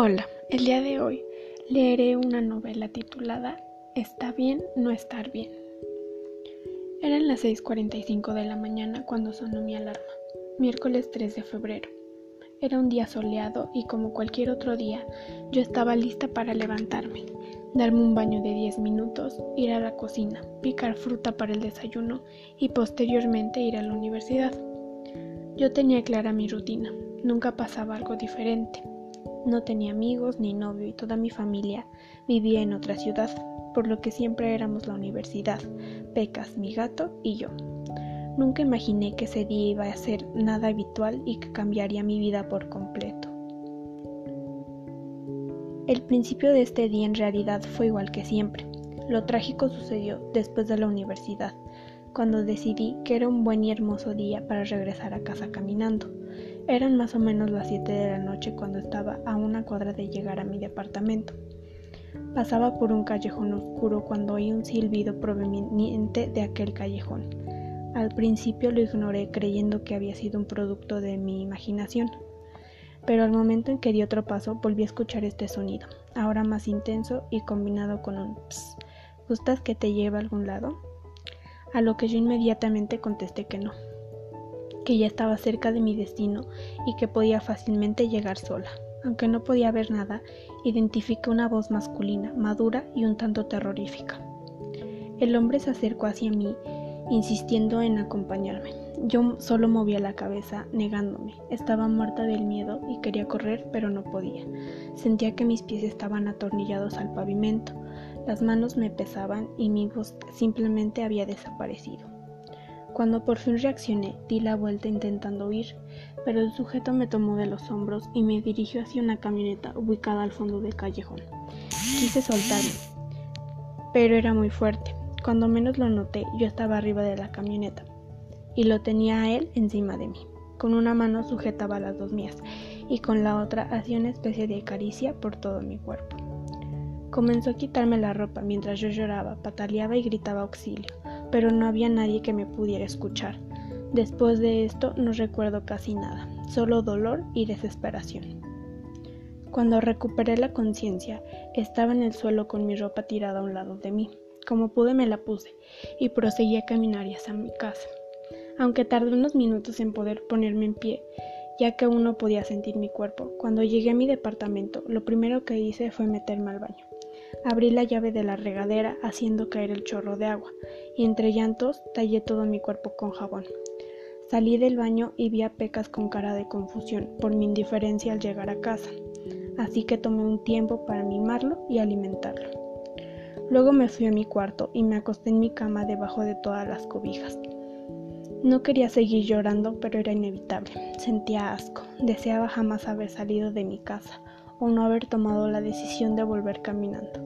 Hola, el día de hoy leeré una novela titulada Está bien no estar bien. Eran las 6.45 de la mañana cuando sonó mi alarma, miércoles 3 de febrero. Era un día soleado y como cualquier otro día, yo estaba lista para levantarme, darme un baño de 10 minutos, ir a la cocina, picar fruta para el desayuno y posteriormente ir a la universidad. Yo tenía clara mi rutina, nunca pasaba algo diferente. No tenía amigos ni novio y toda mi familia vivía en otra ciudad, por lo que siempre éramos la universidad, Pecas, mi gato y yo. Nunca imaginé que ese día iba a ser nada habitual y que cambiaría mi vida por completo. El principio de este día en realidad fue igual que siempre. Lo trágico sucedió después de la universidad, cuando decidí que era un buen y hermoso día para regresar a casa caminando. Eran más o menos las 7 de la noche cuando estaba a una cuadra de llegar a mi departamento. Pasaba por un callejón oscuro cuando oí un silbido proveniente de aquel callejón. Al principio lo ignoré creyendo que había sido un producto de mi imaginación, pero al momento en que di otro paso volví a escuchar este sonido, ahora más intenso y combinado con un ps. ¿Gustas que te lleve a algún lado? A lo que yo inmediatamente contesté que no que ya estaba cerca de mi destino y que podía fácilmente llegar sola. Aunque no podía ver nada, identifiqué una voz masculina, madura y un tanto terrorífica. El hombre se acercó hacia mí, insistiendo en acompañarme. Yo solo movía la cabeza, negándome. Estaba muerta del miedo y quería correr, pero no podía. Sentía que mis pies estaban atornillados al pavimento, las manos me pesaban y mi voz simplemente había desaparecido. Cuando por fin reaccioné, di la vuelta intentando huir, pero el sujeto me tomó de los hombros y me dirigió hacia una camioneta ubicada al fondo del callejón. Quise soltarme, pero era muy fuerte. Cuando menos lo noté, yo estaba arriba de la camioneta y lo tenía a él encima de mí. Con una mano sujetaba las dos mías y con la otra hacía una especie de caricia por todo mi cuerpo. Comenzó a quitarme la ropa mientras yo lloraba, pataleaba y gritaba auxilio pero no había nadie que me pudiera escuchar. Después de esto no recuerdo casi nada, solo dolor y desesperación. Cuando recuperé la conciencia, estaba en el suelo con mi ropa tirada a un lado de mí. Como pude me la puse y proseguí a caminar hacia mi casa. Aunque tardé unos minutos en poder ponerme en pie, ya que aún no podía sentir mi cuerpo, cuando llegué a mi departamento, lo primero que hice fue meterme al baño. Abrí la llave de la regadera haciendo caer el chorro de agua y entre llantos tallé todo mi cuerpo con jabón. Salí del baño y vi a Pecas con cara de confusión por mi indiferencia al llegar a casa, así que tomé un tiempo para mimarlo y alimentarlo. Luego me fui a mi cuarto y me acosté en mi cama debajo de todas las cobijas. No quería seguir llorando, pero era inevitable. Sentía asco. Deseaba jamás haber salido de mi casa o no haber tomado la decisión de volver caminando,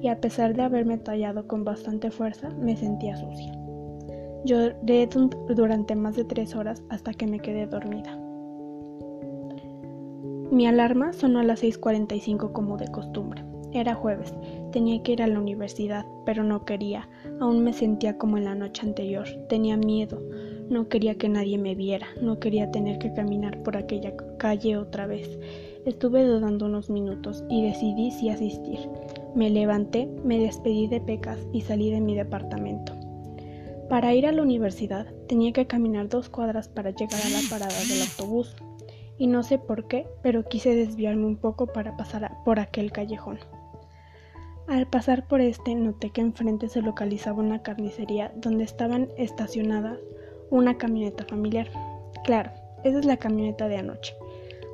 y a pesar de haberme tallado con bastante fuerza, me sentía sucia. Lloré durante más de tres horas hasta que me quedé dormida. Mi alarma sonó a las 6.45 como de costumbre. Era jueves, tenía que ir a la universidad, pero no quería. Aún me sentía como en la noche anterior. Tenía miedo. No quería que nadie me viera. No quería tener que caminar por aquella calle otra vez. Estuve dudando unos minutos y decidí si asistir. Me levanté, me despedí de Pecas y salí de mi departamento. Para ir a la universidad tenía que caminar dos cuadras para llegar a la parada del autobús. Y no sé por qué, pero quise desviarme un poco para pasar por aquel callejón. Al pasar por este noté que enfrente se localizaba una carnicería donde estaban estacionadas una camioneta familiar. Claro, esa es la camioneta de anoche.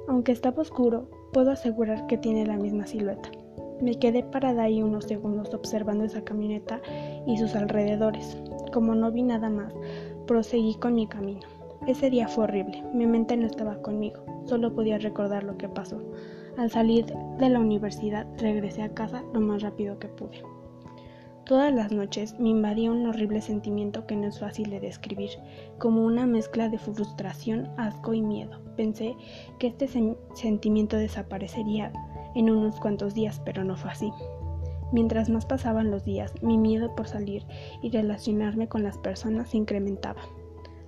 Aunque estaba oscuro, puedo asegurar que tiene la misma silueta. Me quedé parada ahí unos segundos observando esa camioneta y sus alrededores. Como no vi nada más, proseguí con mi camino. Ese día fue horrible, mi mente no estaba conmigo, solo podía recordar lo que pasó. Al salir de la universidad regresé a casa lo más rápido que pude. Todas las noches me invadía un horrible sentimiento que no es fácil de describir, como una mezcla de frustración, asco y miedo. Pensé que este sentimiento desaparecería en unos cuantos días, pero no fue así. Mientras más pasaban los días, mi miedo por salir y relacionarme con las personas se incrementaba.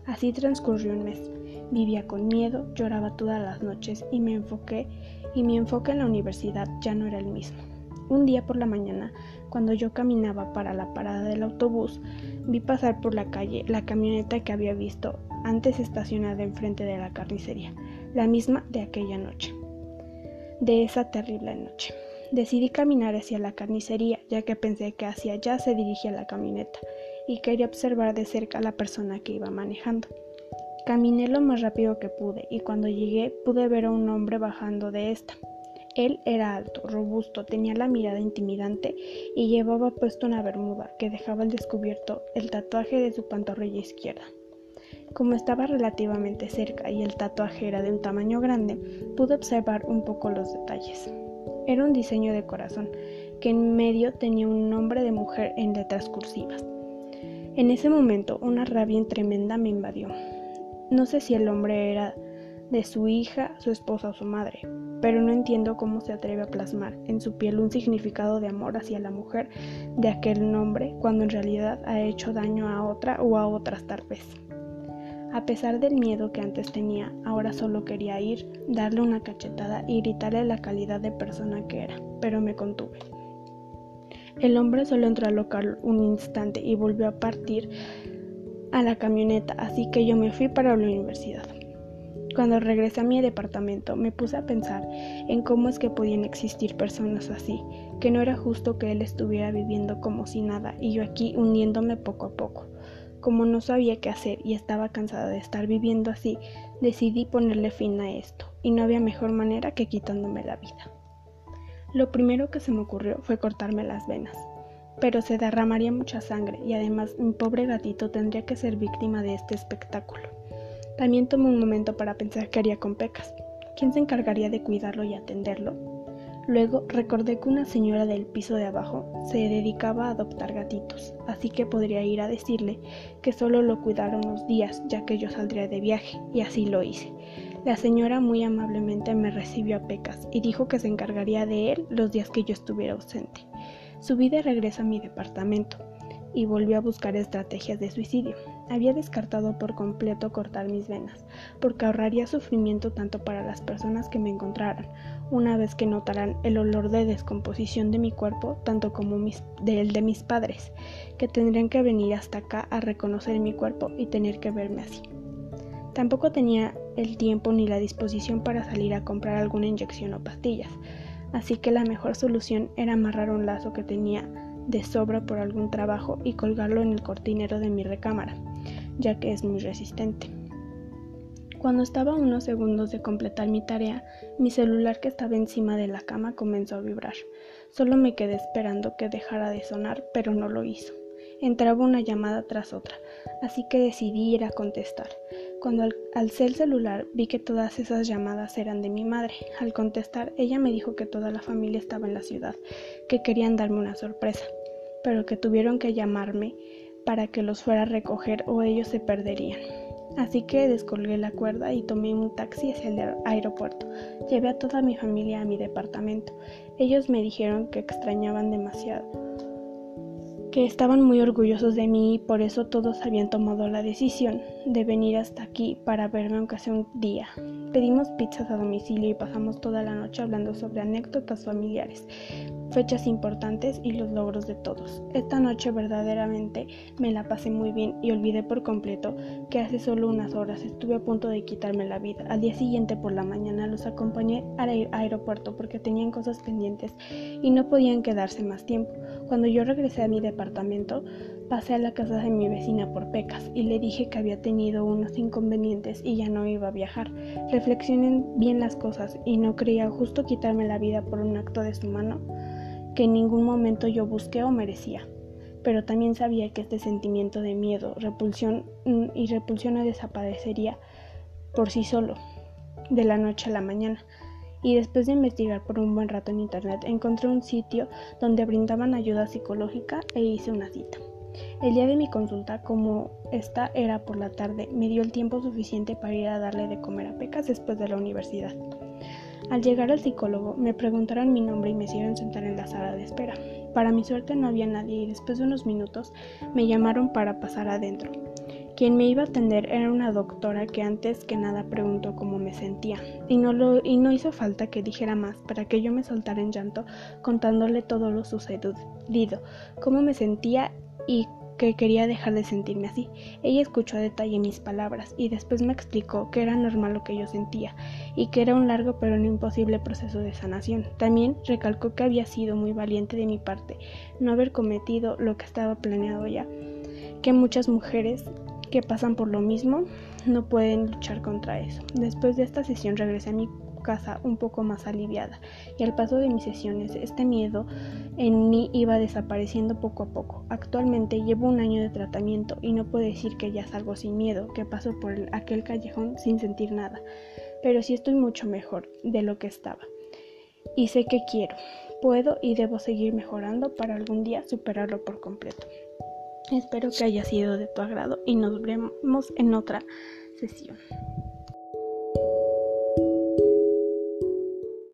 Así transcurrió un mes. Vivía con miedo, lloraba todas las noches y me enfoqué y mi enfoque en la universidad ya no era el mismo. Un día por la mañana, cuando yo caminaba para la parada del autobús, vi pasar por la calle la camioneta que había visto antes estacionada enfrente de la carnicería, la misma de aquella noche, de esa terrible noche. Decidí caminar hacia la carnicería, ya que pensé que hacia allá se dirigía la camioneta, y quería observar de cerca a la persona que iba manejando. Caminé lo más rápido que pude, y cuando llegué pude ver a un hombre bajando de esta. Él era alto, robusto, tenía la mirada intimidante y llevaba puesto una bermuda que dejaba al descubierto el tatuaje de su pantorrilla izquierda. Como estaba relativamente cerca y el tatuaje era de un tamaño grande, pude observar un poco los detalles. Era un diseño de corazón, que en medio tenía un nombre de mujer en letras cursivas. En ese momento una rabia tremenda me invadió. No sé si el hombre era de su hija, su esposa o su madre, pero no entiendo cómo se atreve a plasmar en su piel un significado de amor hacia la mujer de aquel nombre cuando en realidad ha hecho daño a otra o a otras tal vez. A pesar del miedo que antes tenía, ahora solo quería ir, darle una cachetada y gritarle la calidad de persona que era, pero me contuve. El hombre solo entró al local un instante y volvió a partir a la camioneta, así que yo me fui para la universidad. Cuando regresé a mi departamento me puse a pensar en cómo es que podían existir personas así, que no era justo que él estuviera viviendo como si nada y yo aquí hundiéndome poco a poco. Como no sabía qué hacer y estaba cansada de estar viviendo así, decidí ponerle fin a esto, y no había mejor manera que quitándome la vida. Lo primero que se me ocurrió fue cortarme las venas, pero se derramaría mucha sangre y además mi pobre gatito tendría que ser víctima de este espectáculo. También tomé un momento para pensar qué haría con Pecas. ¿Quién se encargaría de cuidarlo y atenderlo? Luego recordé que una señora del piso de abajo se dedicaba a adoptar gatitos, así que podría ir a decirle que solo lo cuidara unos días, ya que yo saldría de viaje, y así lo hice. La señora muy amablemente me recibió a Pecas y dijo que se encargaría de él los días que yo estuviera ausente. Subí de regreso a mi departamento y volví a buscar estrategias de suicidio. Había descartado por completo cortar mis venas, porque ahorraría sufrimiento tanto para las personas que me encontraran, una vez que notaran el olor de descomposición de mi cuerpo, tanto como mis, del de mis padres, que tendrían que venir hasta acá a reconocer mi cuerpo y tener que verme así. Tampoco tenía el tiempo ni la disposición para salir a comprar alguna inyección o pastillas, así que la mejor solución era amarrar un lazo que tenía de sobra por algún trabajo y colgarlo en el cortinero de mi recámara, ya que es muy resistente. Cuando estaba unos segundos de completar mi tarea, mi celular que estaba encima de la cama comenzó a vibrar. Solo me quedé esperando que dejara de sonar, pero no lo hizo. Entraba una llamada tras otra, así que decidí ir a contestar. Cuando al alcé el celular vi que todas esas llamadas eran de mi madre. Al contestar, ella me dijo que toda la familia estaba en la ciudad, que querían darme una sorpresa, pero que tuvieron que llamarme para que los fuera a recoger o ellos se perderían. Así que descolgué la cuerda y tomé un taxi hacia el aeropuerto. Llevé a toda mi familia a mi departamento. Ellos me dijeron que extrañaban demasiado que estaban muy orgullosos de mí y por eso todos habían tomado la decisión de venir hasta aquí para verme aunque sea un día. Pedimos pizzas a domicilio y pasamos toda la noche hablando sobre anécdotas familiares fechas importantes y los logros de todos. Esta noche verdaderamente me la pasé muy bien y olvidé por completo que hace solo unas horas estuve a punto de quitarme la vida. Al día siguiente por la mañana los acompañé al aeropuerto porque tenían cosas pendientes y no podían quedarse más tiempo. Cuando yo regresé a mi departamento, pasé a la casa de mi vecina por pecas y le dije que había tenido unos inconvenientes y ya no iba a viajar. Reflexionen bien las cosas y no creía justo quitarme la vida por un acto de su mano que en ningún momento yo busqué o merecía. Pero también sabía que este sentimiento de miedo, repulsión mm, y repulsión no desaparecería por sí solo, de la noche a la mañana. Y después de investigar por un buen rato en internet, encontré un sitio donde brindaban ayuda psicológica e hice una cita. El día de mi consulta, como esta era por la tarde, me dio el tiempo suficiente para ir a darle de comer a Pecas después de la universidad. Al llegar al psicólogo, me preguntaron mi nombre y me hicieron sentar en la sala de espera. Para mi suerte no había nadie y después de unos minutos me llamaron para pasar adentro. Quien me iba a atender era una doctora que antes que nada preguntó cómo me sentía, y no, lo, y no hizo falta que dijera más para que yo me soltara en llanto contándole todo lo sucedido, cómo me sentía y que quería dejar de sentirme así. Ella escuchó a detalle mis palabras y después me explicó que era normal lo que yo sentía y que era un largo pero no imposible proceso de sanación. También recalcó que había sido muy valiente de mi parte no haber cometido lo que estaba planeado ya, que muchas mujeres que pasan por lo mismo no pueden luchar contra eso. Después de esta sesión regresé a mi casa un poco más aliviada y al paso de mis sesiones este miedo en mí iba desapareciendo poco a poco. Actualmente llevo un año de tratamiento y no puedo decir que ya salgo sin miedo, que paso por aquel callejón sin sentir nada, pero sí estoy mucho mejor de lo que estaba. Y sé que quiero, puedo y debo seguir mejorando para algún día superarlo por completo. Espero que haya sido de tu agrado y nos vemos en otra sesión.